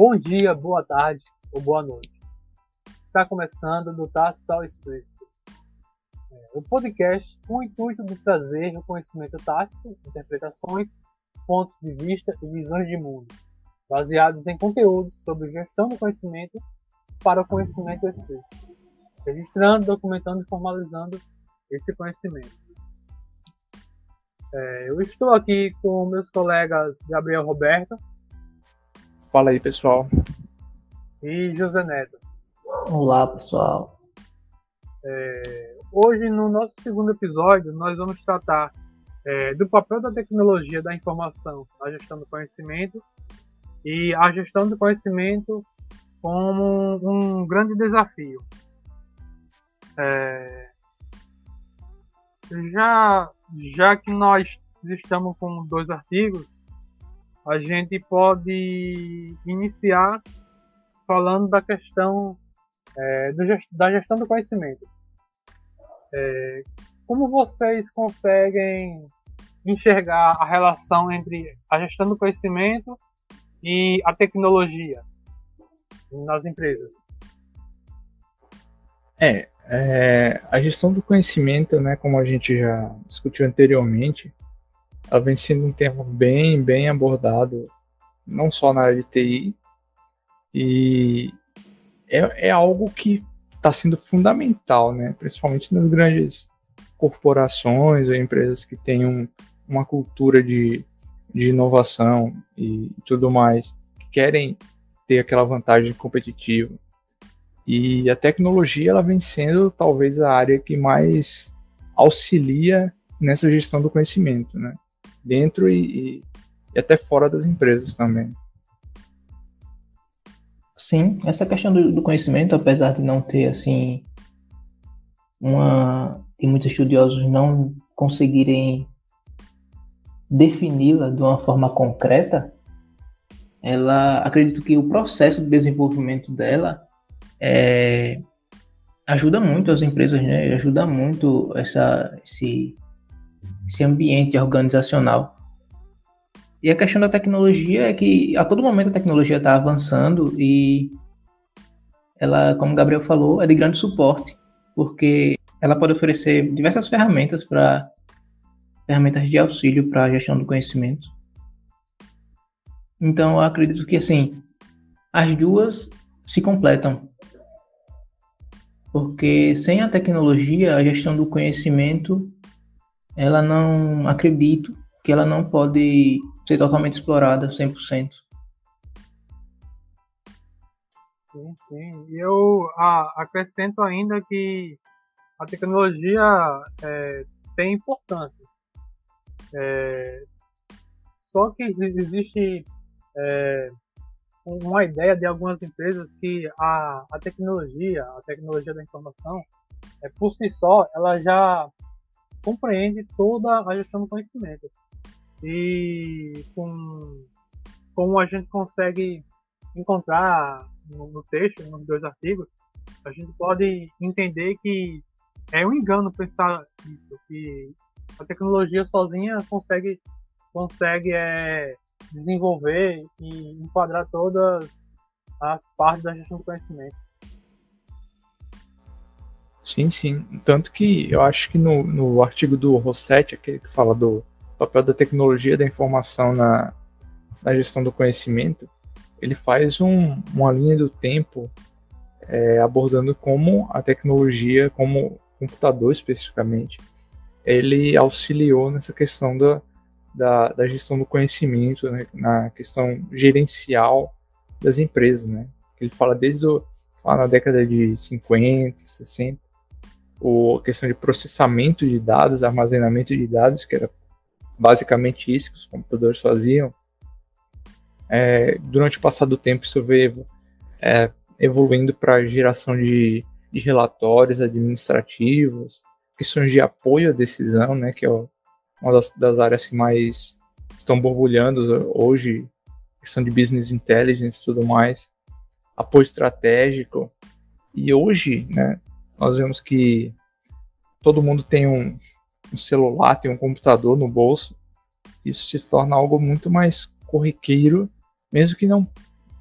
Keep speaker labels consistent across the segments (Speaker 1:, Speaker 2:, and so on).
Speaker 1: Bom dia, boa tarde ou boa noite. Está começando do Tácito Expresso, é, o podcast com o intuito de trazer o conhecimento tático, interpretações, pontos de vista e visões de mundo, baseados em conteúdos sobre gestão do conhecimento para o conhecimento expresso, registrando, documentando e formalizando esse conhecimento. É, eu estou aqui com meus colegas Gabriel Roberto.
Speaker 2: Fala aí, pessoal.
Speaker 1: E José Neto.
Speaker 3: Olá, pessoal.
Speaker 1: É, hoje, no nosso segundo episódio, nós vamos tratar é, do papel da tecnologia da informação na gestão do conhecimento e a gestão do conhecimento como um, um grande desafio. É, já já que nós estamos com dois artigos, a gente pode iniciar falando da questão é, do, da gestão do conhecimento. É, como vocês conseguem enxergar a relação entre a gestão do conhecimento e a tecnologia nas empresas?
Speaker 2: É, é, a gestão do conhecimento, né, como a gente já discutiu anteriormente, ela vem sendo um tema bem, bem abordado, não só na área de TI, e é, é algo que está sendo fundamental, né, principalmente nas grandes corporações ou empresas que têm um, uma cultura de, de inovação e tudo mais, que querem ter aquela vantagem competitiva. E a tecnologia ela vem sendo talvez a área que mais auxilia nessa gestão do conhecimento, né? Dentro e, e até fora das empresas também.
Speaker 3: Sim, essa questão do, do, conhecimento, apesar de não ter assim uma e muitos estudiosos não conseguirem defini-la de uma forma concreta, ela acredito que o processo de desenvolvimento dela é, ajuda muito as empresas, né? Ajuda muito essa, esse, esse ambiente organizacional. E a questão da tecnologia é que a todo momento a tecnologia está avançando e ela, como o Gabriel falou, é de grande suporte, porque ela pode oferecer diversas ferramentas para ferramentas de auxílio para a gestão do conhecimento. Então, eu acredito que assim, as duas se completam porque sem a tecnologia, a gestão do conhecimento, ela não acredito que ela não pode ser totalmente explorada 100%.
Speaker 1: Sim, sim. E eu acrescento ainda que a tecnologia é, tem importância. É, só que existe é, uma ideia de algumas empresas que a, a tecnologia, a tecnologia da informação, é, por si só, ela já compreende toda a gestão do conhecimento. E com como a gente consegue encontrar no, no texto, nos dois artigos, a gente pode entender que é um engano pensar isso, que a tecnologia sozinha consegue consegue é, desenvolver e enquadrar todas as partes da gestão do conhecimento.
Speaker 2: Sim, sim. Tanto que eu acho que no, no artigo do Rossetti, aquele que fala do papel da tecnologia da informação na, na gestão do conhecimento, ele faz um, uma linha do tempo é, abordando como a tecnologia, como computador especificamente, ele auxiliou nessa questão da, da, da gestão do conhecimento, né, na questão gerencial das empresas, né? Ele fala desde o, lá na década de 50, 60, o, a questão de processamento de dados, armazenamento de dados, que era basicamente isso que os computadores faziam. É, durante o passar do tempo, isso veio é, evoluindo para geração de, de, relatórios administrativos, questões de apoio à decisão, né, que é uma das, das áreas que mais estão borbulhando hoje, questão de business intelligence e tudo mais, apoio estratégico. E hoje, né, nós vemos que todo mundo tem um, um celular, tem um computador no bolso. Isso se torna algo muito mais corriqueiro, mesmo que não,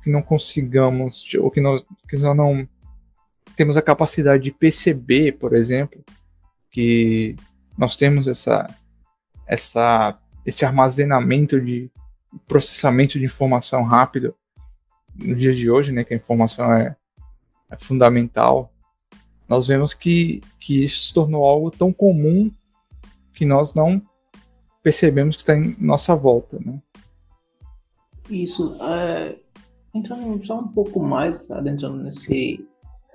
Speaker 2: que não consigamos, ou que nós, que nós não temos a capacidade de perceber, por exemplo, que nós temos essa, essa, esse armazenamento de processamento de informação rápido no dia de hoje, né, que a informação é, é fundamental, nós vemos que, que isso se tornou algo tão comum que nós não percebemos que está em nossa volta, né?
Speaker 3: Isso. É, entrando só um pouco mais, adentrando nesse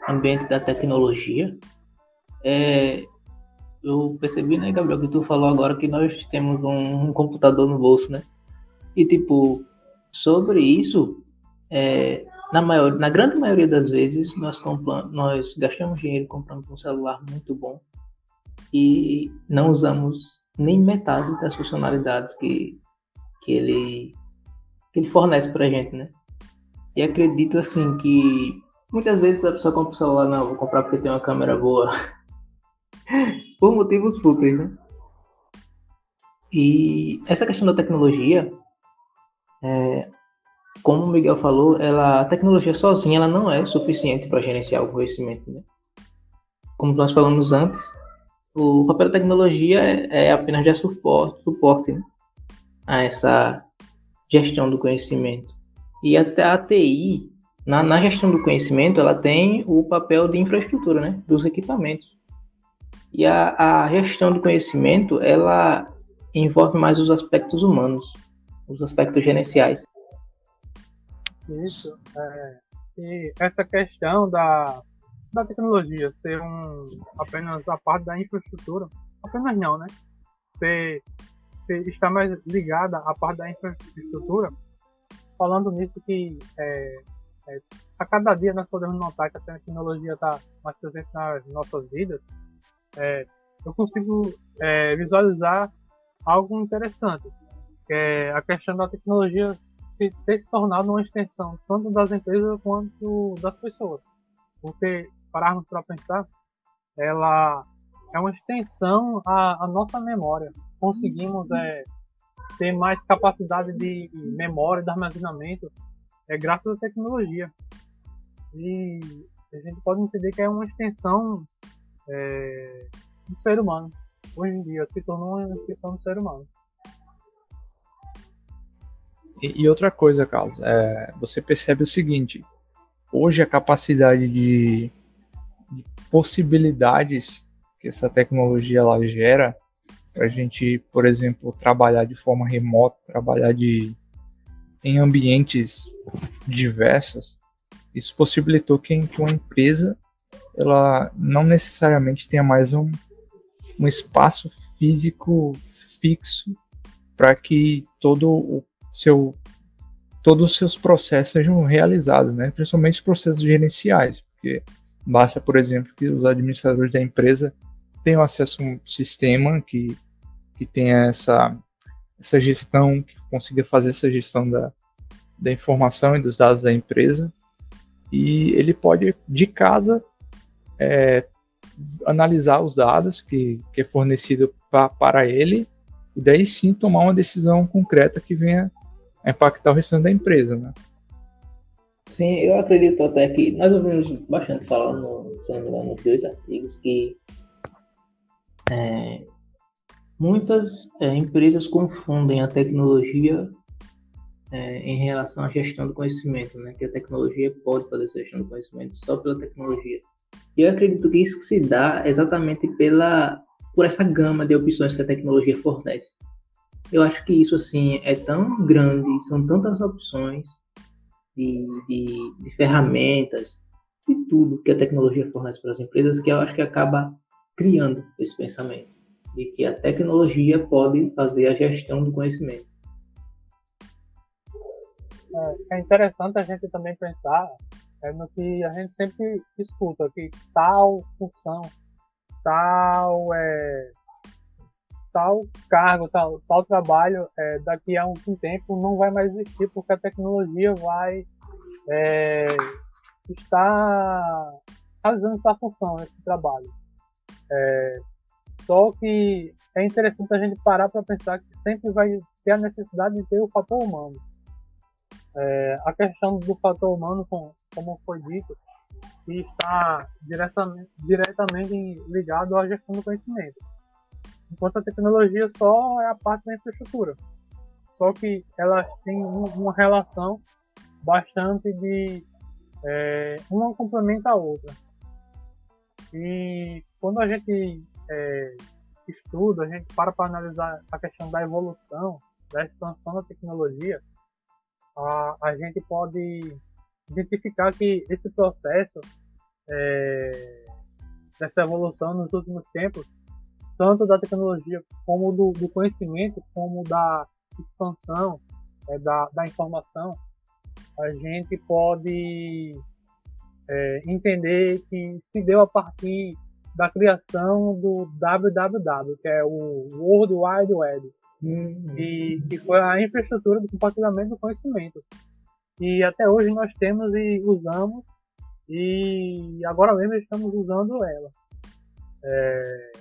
Speaker 3: ambiente da tecnologia, é, eu percebi, né, Gabriel, que tu falou agora que nós temos um, um computador no bolso, né? E, tipo, sobre isso, é, na, maior, na grande maioria das vezes, nós, compramos, nós gastamos dinheiro comprando um celular muito bom e não usamos nem metade das funcionalidades que, que, ele, que ele fornece para a gente, né? E acredito, assim, que muitas vezes a pessoa compra o celular, não, vou comprar porque tem uma câmera boa. Por motivos fúteis, né? E essa questão da tecnologia, é, como o Miguel falou, ela, a tecnologia sozinha ela não é suficiente para gerenciar o conhecimento. Né? Como nós falamos antes, o papel da tecnologia é, é apenas dar suporte, suporte né? a essa gestão do conhecimento. E até a TI, na, na, gestão do conhecimento, ela tem o papel de infraestrutura, né? dos equipamentos. E a, a gestão do conhecimento, ela envolve mais os aspectos humanos, os aspectos gerenciais.
Speaker 1: Isso. É, e essa questão da, da tecnologia ser um, apenas a parte da infraestrutura, apenas não, né? Ser, ser, está mais ligada à parte da infraestrutura, falando nisso que é, é, a cada dia nós podemos notar que a tecnologia está mais presente nas nossas vidas, é, eu consigo é, visualizar algo interessante, que é a questão da tecnologia se, ter se tornado uma extensão tanto das empresas quanto das pessoas. Porque, se pararmos para pensar, ela é uma extensão à, à nossa memória. Conseguimos é, ter mais capacidade de memória, de armazenamento, é graças à tecnologia. E a gente pode entender que é uma extensão é, do ser humano. Hoje em dia se tornou uma extensão do ser humano.
Speaker 2: E, outra coisa, Carlos, é, você percebe o seguinte: hoje a capacidade de, de possibilidades que essa tecnologia ela gera para a gente, por exemplo, trabalhar de forma remota, trabalhar de, em ambientes diversos, isso possibilitou que, que uma empresa ela não necessariamente tenha mais um, um espaço físico fixo para que todo o seu todos os seus processos sejam realizados, né? principalmente os processos gerenciais, porque basta, por exemplo, que os administradores da empresa tenham acesso a um sistema que, que tenha essa, essa gestão, que consiga fazer essa gestão da, da informação e dos dados da empresa, e ele pode, de casa, é, analisar os dados que, que é fornecido pra, para ele, e daí sim tomar uma decisão concreta que venha impactar o restante da empresa, né?
Speaker 3: Sim, eu acredito até que nós ouvimos bastante falar no, se não me engano, nos dois artigos que é, muitas é, empresas confundem a tecnologia é, em relação à gestão do conhecimento, né? Que a tecnologia pode fazer essa gestão do conhecimento só pela tecnologia. E eu acredito que isso se dá exatamente pela por essa gama de opções que a tecnologia fornece. Eu acho que isso assim é tão grande, são tantas opções de, de, de ferramentas, de tudo que a tecnologia fornece para as empresas, que eu acho que acaba criando esse pensamento de que a tecnologia pode fazer a gestão do conhecimento.
Speaker 1: É, é interessante a gente também pensar é, no que a gente sempre escuta, que tal função, tal é, tal cargo, tal, tal trabalho, é, daqui a um, tempo não vai mais existir, porque a tecnologia vai é, estar realizando essa função, esse trabalho. É, só que é interessante a gente parar para pensar que sempre vai ter a necessidade de ter o fator humano. É, a questão do fator humano, como, como foi dito, está diretamente, diretamente ligado à gestão do conhecimento. Enquanto a tecnologia só é a parte da infraestrutura. Só que elas têm uma relação bastante de é, uma complementa a outra. E quando a gente é, estuda, a gente para para analisar a questão da evolução, da expansão da tecnologia, a, a gente pode identificar que esse processo é, dessa evolução nos últimos tempos, tanto da tecnologia como do, do conhecimento, como da expansão é, da, da informação, a gente pode é, entender que se deu a partir da criação do WWW, que é o World Wide Web, uhum. e que foi a infraestrutura do compartilhamento do conhecimento. E até hoje nós temos e usamos, e agora mesmo estamos usando ela. É,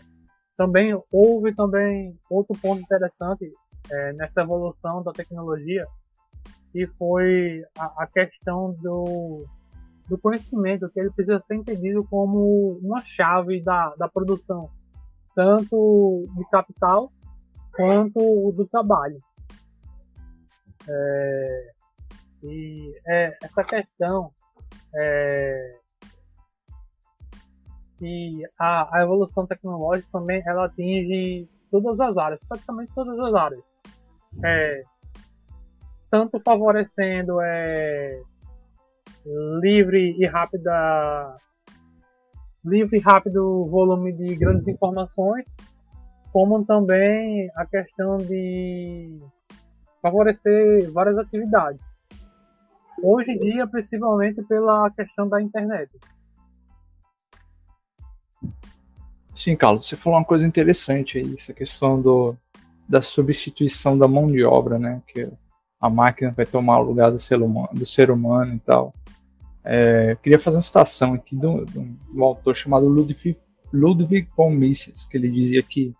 Speaker 1: também houve também outro ponto interessante é, nessa evolução da tecnologia, que foi a, a questão do, do conhecimento, que ele precisa ser entendido como uma chave da, da produção, tanto de capital quanto do trabalho. É, e é, essa questão é, e a, a, evolução tecnológica também ela atinge todas as áreas, praticamente todas as áreas. É, tanto favorecendo é, livre e rápida livre e rápido volume de grandes informações, como também a questão de favorecer várias atividades. Hoje em dia, principalmente pela questão da internet.
Speaker 2: Sim, Carlos, você falou uma coisa interessante aí, essa questão do, da substituição da mão de obra, né? Que a máquina vai tomar o lugar do ser humano, do ser humano e tal. É, queria fazer uma citação aqui de um, autor chamado Ludwig, Ludwig von Mises, que ele dizia que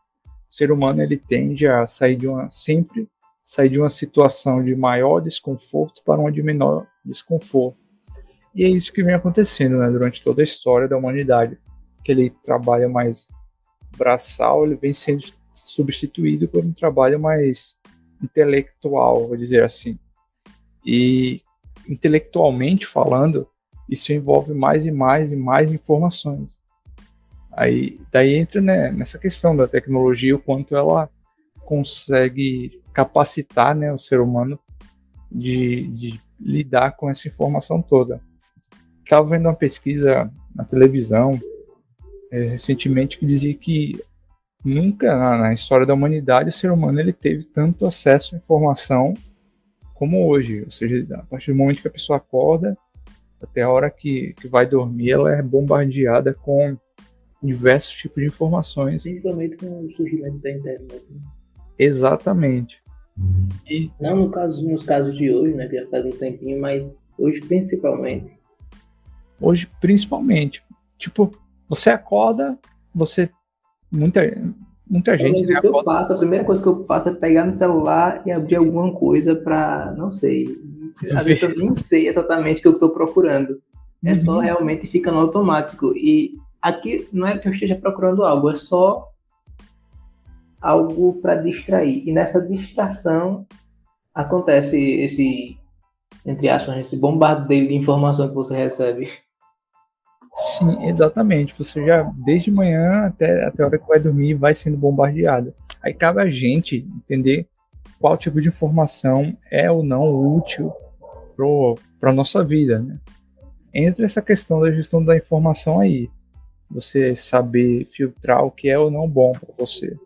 Speaker 2: o ser humano ele tende a sair de uma sempre sair de uma situação de maior desconforto para uma de menor desconforto. E é isso que vem acontecendo né, durante toda a história da humanidade. Aquele trabalho mais braçal ele vem sendo substituído por um trabalho mais intelectual, vou dizer assim. E intelectualmente falando, isso envolve mais e mais e mais informações. Aí daí entra né, nessa questão da tecnologia, o quanto ela consegue capacitar né, o ser humano de, de lidar com essa informação toda. Estava vendo uma pesquisa na televisão é, recentemente que dizia que nunca na, na, história da humanidade o ser humano ele teve tanto acesso à informação como hoje. Ou seja, a partir do momento que a pessoa acorda até a hora que, que vai dormir, ela é bombardeada com diversos tipos de informações.
Speaker 3: Principalmente com o surgimento da internet. Né?
Speaker 2: Exatamente.
Speaker 3: E... Não no caso, nos casos de hoje, né, que já faz um tempinho, mas hoje principalmente.
Speaker 2: Hoje principalmente. Tipo, você acorda, você. Muita, muita gente.
Speaker 3: Né, eu faço, a primeira coisa que eu faço é pegar no celular e abrir alguma coisa para, não sei. Às vezes eu nem sei exatamente o que eu estou procurando. É uhum. só realmente fica no automático. E aqui não é que eu esteja procurando algo, é só algo para distrair. E nessa distração acontece esse, entre aspas, esse bombardeio de informação que você recebe.
Speaker 2: Sim, exatamente. Você já, desde manhã até, até a hora que vai dormir, vai sendo bombardeado. Aí cabe a gente entender qual tipo de informação é ou não útil para a nossa vida. Né? Entra essa questão da gestão da informação aí. Você saber filtrar o que é ou não bom para você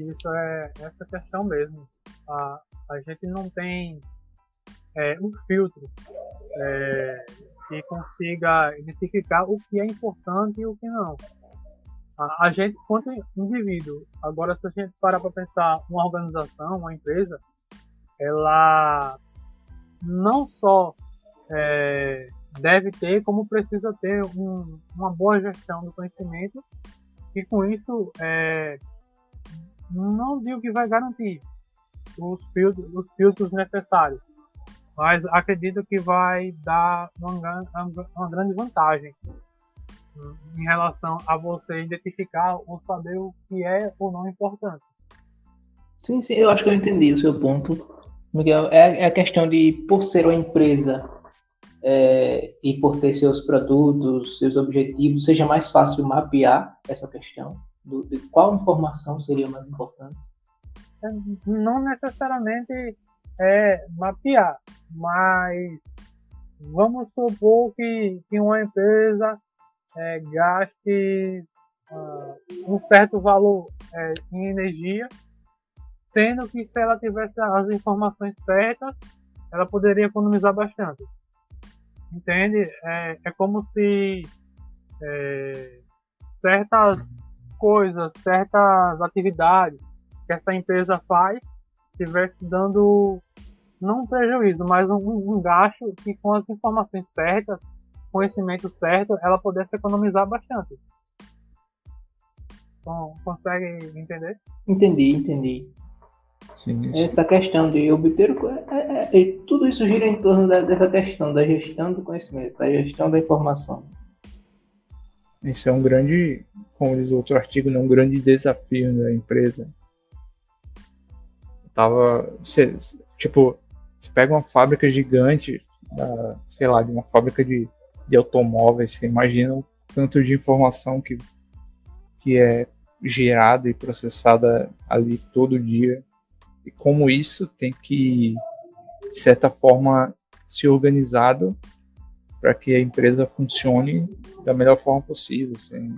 Speaker 1: isso é essa questão mesmo. A, a gente não tem é, um filtro é, que consiga identificar o que é importante e o que não. A, a gente, quanto indivíduo, agora se a gente parar para pensar uma organização, uma empresa, ela não só é, deve ter, como precisa ter um, uma boa gestão do conhecimento e com isso é, não digo que vai garantir, os, filtros, os filtros necessários. Mas acredito que vai dar uma, uma grande vantagem em relação a você identificar ou saber o que é ou não importante.
Speaker 3: Sim, sim, eu acho que eu entendi o seu ponto, Miguel. É, é a questão de, por ser uma empresa é, e por ter seus produtos, seus objetivos, seja mais fácil mapear essa questão do, de qual informação seria mais importante?
Speaker 1: É, não necessariamente é mapear, mas vamos supor que, que uma empresa é, gaste uh, um certo valor é, em energia, sendo que se ela tivesse as informações certas, ela poderia economizar bastante. Entende? É, é como se é, certas coisas, certas atividades que essa empresa faz estivesse dando não um prejuízo, mas um, um gasto que com as informações certas, conhecimento certo, ela pudesse economizar bastante. Então, consegue entender?
Speaker 3: Entendi, entendi. Sim, Essa questão de obter é, é, é, tudo isso gira em torno da, dessa questão da gestão do conhecimento, da gestão da informação.
Speaker 2: Esse é um grande, como diz outro artigo, né, um grande desafio da empresa. tava, você, tipo, você pega uma fábrica gigante, da, sei lá, de uma fábrica de, de automóveis, você imagina o tanto de informação que, que é gerada e processada ali todo dia e como isso tem que, de certa forma, ser organizado para que a empresa funcione da melhor forma possível, sem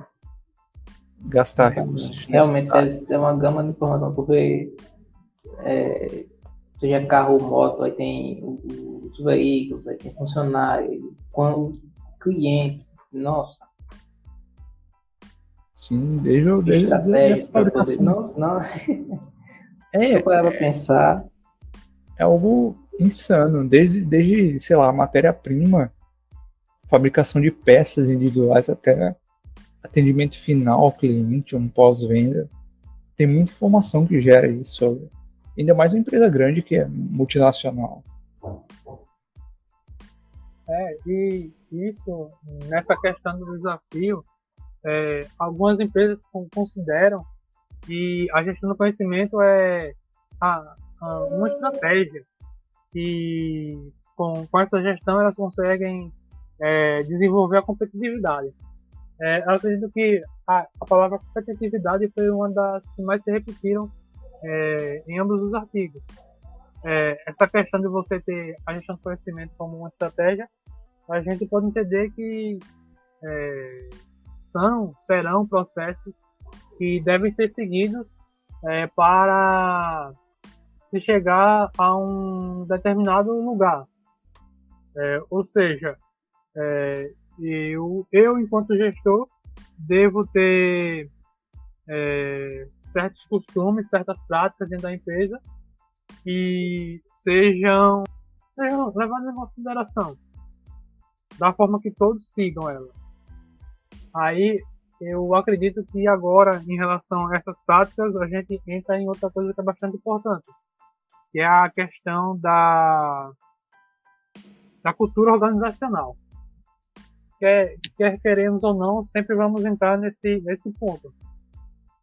Speaker 2: gastar recursos.
Speaker 3: Realmente deve ter uma gama de informação, porque é, seja carro ou moto, aí tem os veículos, aí tem funcionário, quando clientes, nossa.
Speaker 2: Sim, desde,
Speaker 3: a fabricação. Não, não. É, para pensar.
Speaker 2: É algo insano, desde, desde sei lá, matéria-prima, fabricação de peças individuais até atendimento final ao cliente, um pós-venda. Tem muita informação que gera isso. Ainda mais uma empresa grande que é multinacional.
Speaker 1: É, e isso, nessa questão do desafio, é, algumas empresas consideram que a gestão do conhecimento é a, a uma estratégia e com, com essa gestão elas conseguem é, desenvolver a competitividade. É, eu acredito que a, a, palavra competitividade foi uma das que mais se repetiram é, em ambos os artigos. É, essa questão de você ter a gestão do conhecimento como uma estratégia, a gente pode entender que é, são, serão processos que devem ser seguidos é, para se chegar a um determinado lugar. É, ou seja, é, eu, eu, enquanto gestor, devo ter é, certos costumes, certas práticas dentro da empresa que sejam, sejam levadas em consideração da forma que todos sigam ela. Aí eu acredito que agora, em relação a essas práticas, a gente entra em outra coisa que é bastante importante, que é a questão da, da cultura organizacional. Quer, quer queremos ou não, sempre vamos entrar nesse, nesse ponto.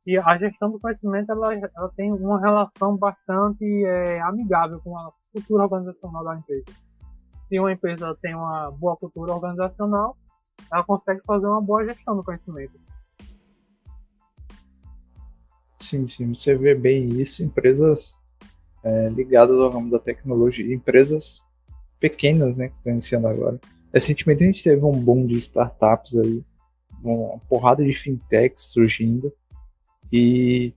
Speaker 1: E a gestão do conhecimento ela, ela tem uma relação bastante é, amigável com a cultura organizacional da empresa. Se uma empresa tem uma boa cultura organizacional, ela consegue fazer uma boa gestão do conhecimento.
Speaker 2: Sim, sim, você vê bem isso em empresas é, ligadas ao ramo da tecnologia, empresas pequenas, né, que estão iniciando agora. Recentemente a gente teve um boom de startups aí, uma porrada de fintechs surgindo, e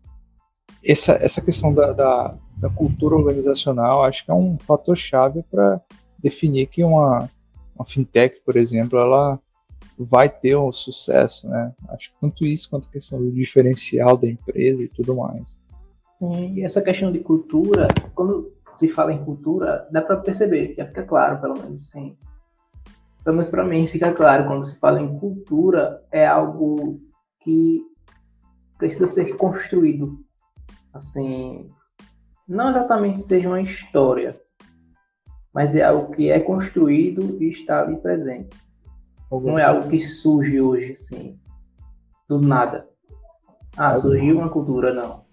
Speaker 2: essa, essa questão da, da, da cultura organizacional acho que é um fator chave para definir que uma, uma fintech, por exemplo, ela vai ter um sucesso, né? Acho que tanto isso quanto a questão do diferencial da empresa e tudo mais.
Speaker 3: E essa questão de cultura, quando se fala em cultura, dá para perceber, já fica claro, pelo menos assim. Pelo menos para mim fica claro, quando se fala em cultura, é algo que precisa ser construído. Assim, não exatamente seja uma história, mas é algo que é construído e está ali presente. Não é algo que surge hoje, assim, do nada. Ah, surgiu uma cultura, não.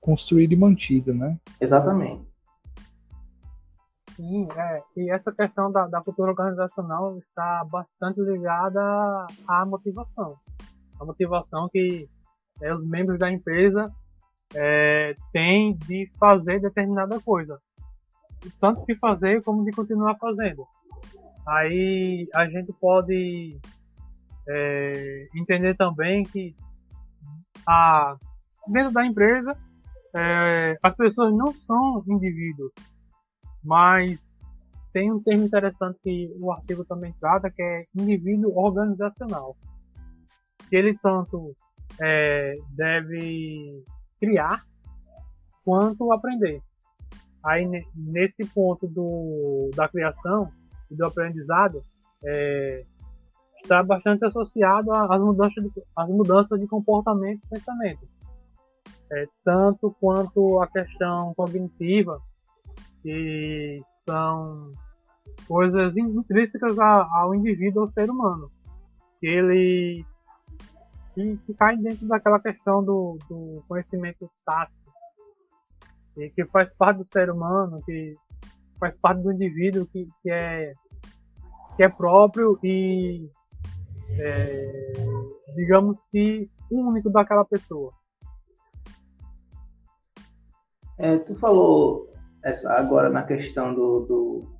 Speaker 2: Construído e mantido, né?
Speaker 3: Exatamente.
Speaker 1: Sim, é, e essa questão da, da cultura organizacional está bastante ligada à motivação. A motivação que é, os membros da empresa é, têm de fazer determinada coisa. Tanto de fazer como de continuar fazendo. Aí a gente pode é, entender também que a, dentro da empresa é, as pessoas não são indivíduos, mas tem um termo interessante que o artigo também trata, que é indivíduo organizacional. Que ele tanto é, deve criar quanto aprender. Aí nesse ponto do, da criação e do aprendizado é, está bastante associado às mudanças de, às mudanças de comportamento e pensamento. É, tanto quanto a questão cognitiva, que são coisas intrínsecas ao indivíduo, ao ser humano. Ele que, que cai dentro daquela questão do, do conhecimento tático, e que faz parte do ser humano, que faz parte do indivíduo que, que, é, que é próprio e, é, digamos que, único daquela pessoa.
Speaker 3: É, tu falou essa, agora na questão do, do,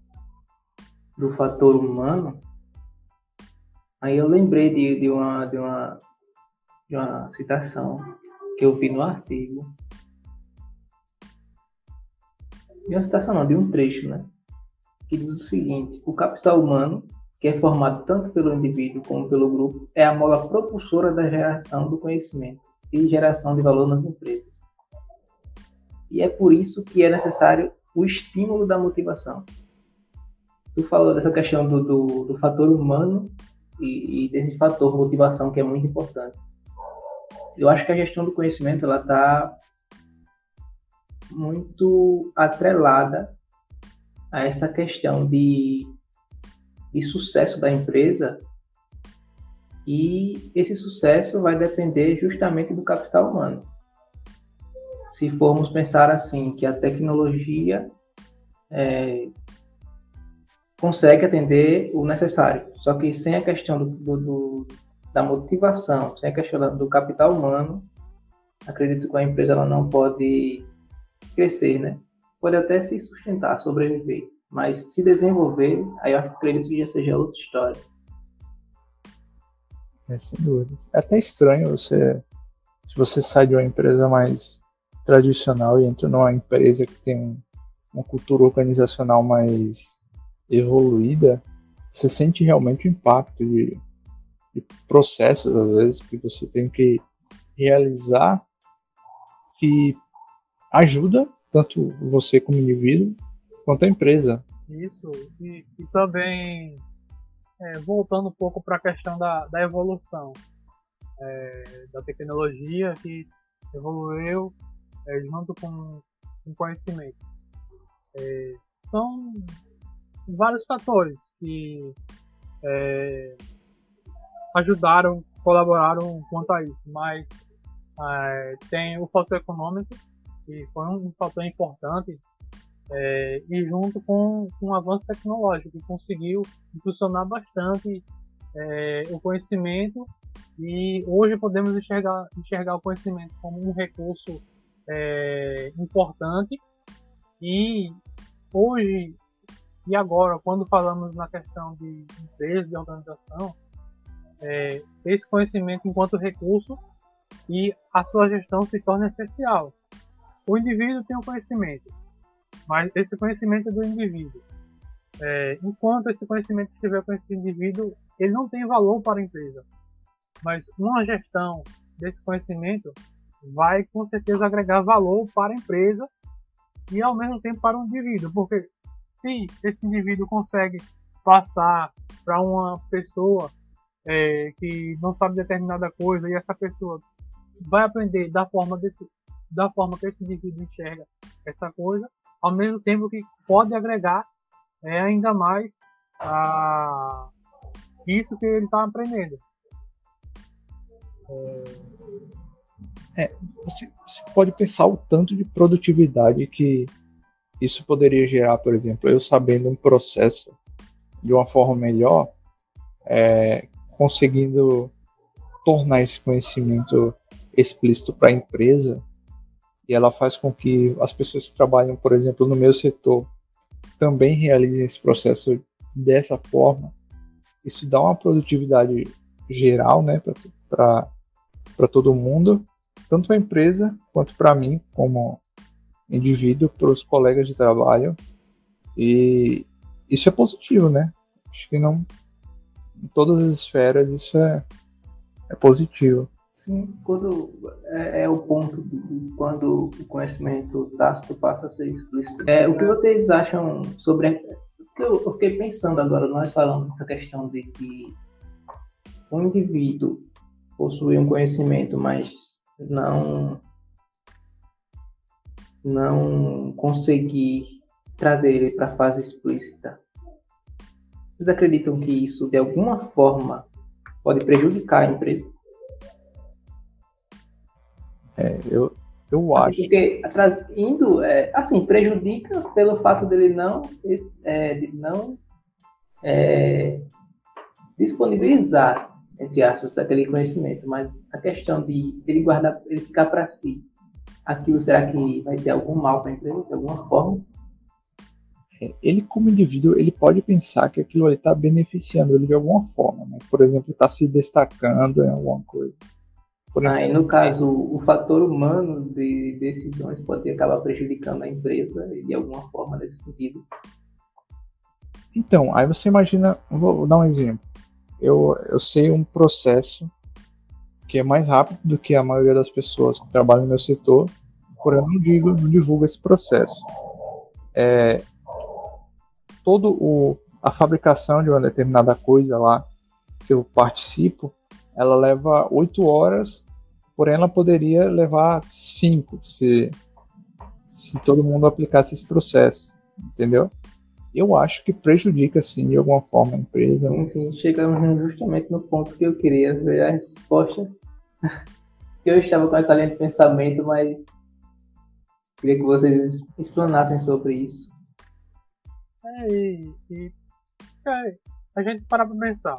Speaker 3: do fator humano, aí eu lembrei de, de, uma, de, uma, de uma citação que eu vi no artigo. De uma citação não, de um trecho, né? Que diz o seguinte, o capital humano, que é formado tanto pelo indivíduo como pelo grupo, é a mola propulsora da geração do conhecimento e geração de valor nas empresas. E é por isso que é necessário o estímulo da motivação. Tu falou dessa questão do, do, do fator humano e, e, desse fator motivação que é muito importante. Eu acho que a gestão do conhecimento ela está muito atrelada a essa questão de, de sucesso da empresa. E esse sucesso vai depender justamente do capital humano. Se formos pensar assim, que a tecnologia é, consegue atender o necessário, só que sem a questão do, do, do, da motivação, sem a questão do capital humano, acredito que a empresa ela não pode crescer, né? Pode até se sustentar, sobreviver, mas se desenvolver, aí eu acredito que já seja outra história.
Speaker 2: É, sem dúvida. É até estranho você, se você sai de uma empresa mais tradicional e entra numa empresa que tem uma cultura organizacional mais evoluída, você sente realmente o impacto de, de processos, às vezes, que você tem que realizar que ajuda tanto você como indivíduo quanto a empresa.
Speaker 1: Isso, e, e também é, voltando um pouco para a questão da, da evolução é, da tecnologia que evoluiu é, junto com, com conhecimento. É, são vários fatores que é, ajudaram, colaboraram quanto a isso, mas é, tem o fator econômico, que foi um fator importante, é, e junto com, com o avanço tecnológico, que conseguiu impulsionar bastante é, o conhecimento e hoje podemos enxergar, enxergar o conhecimento como um recurso é, importante e hoje e agora, quando falamos na questão de empresa, de organização, é, esse conhecimento enquanto recurso e a sua gestão se torna essencial. O indivíduo tem o um conhecimento, mas esse conhecimento é do indivíduo. É, enquanto esse conhecimento estiver com esse indivíduo, ele não tem valor para a empresa. Mas uma gestão desse conhecimento vai com certeza agregar valor para a empresa e ao mesmo tempo para o indivíduo, porque se esse indivíduo consegue passar para uma pessoa é, que não sabe determinada coisa e essa pessoa vai aprender da forma desse, da forma que esse indivíduo enxerga essa coisa, ao mesmo tempo que pode agregar é, ainda mais a isso que ele está aprendendo.
Speaker 2: É, você, você pode pensar o tanto de produtividade que isso poderia gerar, por exemplo, eu sabendo um processo de uma forma melhor, é, conseguindo tornar esse conhecimento explícito para a empresa, e ela faz com que as pessoas que trabalham, por exemplo, no meu setor, também realizem esse processo dessa forma. Isso dá uma produtividade geral né, para todo mundo, tanto para a empresa quanto para mim, como indivíduo, para os colegas de trabalho. E isso é positivo, né? Acho que não. Em todas as esferas isso é, é positivo.
Speaker 3: Sim, quando é, é o ponto do, quando o conhecimento tácito passa a ser explícito. É, o que vocês acham sobre. Eu, eu fiquei pensando agora, nós falamos dessa questão de que um indivíduo possui um conhecimento, mas não não conseguir trazer ele para a fase explícita. Vocês acreditam que isso de alguma forma pode prejudicar a empresa?
Speaker 2: É, eu, eu assim, acho.
Speaker 3: Porque indo, é, assim, prejudica pelo fato dele não, é, de não é, disponibilizar, entre aspas, aquele conhecimento, mas a questão de ele guardar, ele ficar para si, aquilo será que vai ter algum mal para a empresa, de alguma forma?
Speaker 2: É, ele como indivíduo, ele pode pensar que aquilo ali está beneficiando ele de alguma forma, né? Por exemplo, está se destacando em alguma coisa.
Speaker 3: Por ah, e no caso, o fator humano de decisões pode acabar prejudicando a empresa de alguma forma nesse sentido.
Speaker 2: Então, aí você imagina, vou dar um exemplo. Eu, eu sei um processo que é mais rápido do que a maioria das pessoas que trabalham no meu setor, porém eu não, digo, não divulgo esse processo. É, todo o, a fabricação de uma determinada coisa lá que eu participo, ela leva oito horas, porém ela poderia levar cinco se, se todo mundo aplicasse esse processo, entendeu? Eu acho que prejudica, sim, de alguma forma a empresa.
Speaker 3: Sim, sim. Chegamos justamente no ponto que eu queria ver a resposta. eu estava com essa linha de pensamento, mas queria que vocês explanassem sobre isso.
Speaker 1: É, e, e é, a gente para para pensar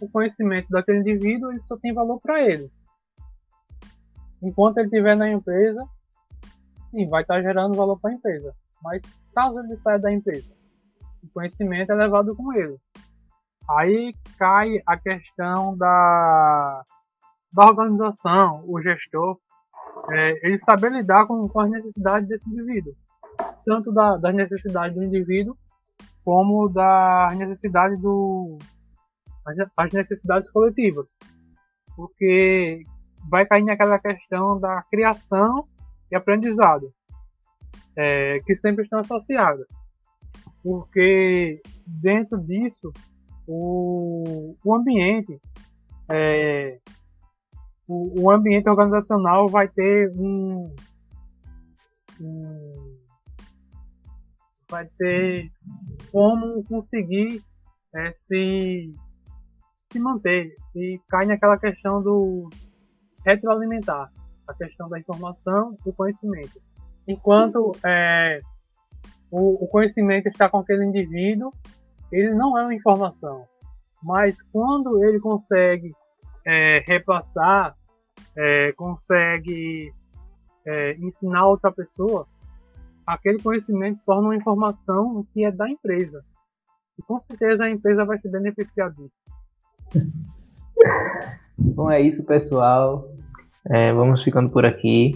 Speaker 1: o conhecimento daquele indivíduo ele só tem valor para ele. Enquanto ele estiver na empresa, sim, vai estar gerando valor para a empresa. Mas caso ele saia da empresa, o conhecimento é levado com ele. Aí cai a questão da, da organização, o gestor, é, ele saber lidar com, com as necessidades desse indivíduo. Tanto da, das necessidades do indivíduo, como das necessidades do, as necessidades coletivas, porque vai cair naquela questão da criação e aprendizado, é, que sempre estão associadas, porque dentro disso o, o ambiente é, o, o, ambiente organizacional vai ter um, um vai ter como conseguir é, se se manter e cai naquela questão do retroalimentar, a questão da informação e conhecimento. Enquanto é, o, o, conhecimento está com aquele indivíduo, ele não é uma informação, mas quando ele consegue é, repassar, é, consegue é, ensinar outra pessoa, aquele conhecimento torna uma informação que é da empresa. E com certeza a empresa vai se beneficiar disso.
Speaker 3: Bom, é isso, pessoal. É, vamos ficando por aqui.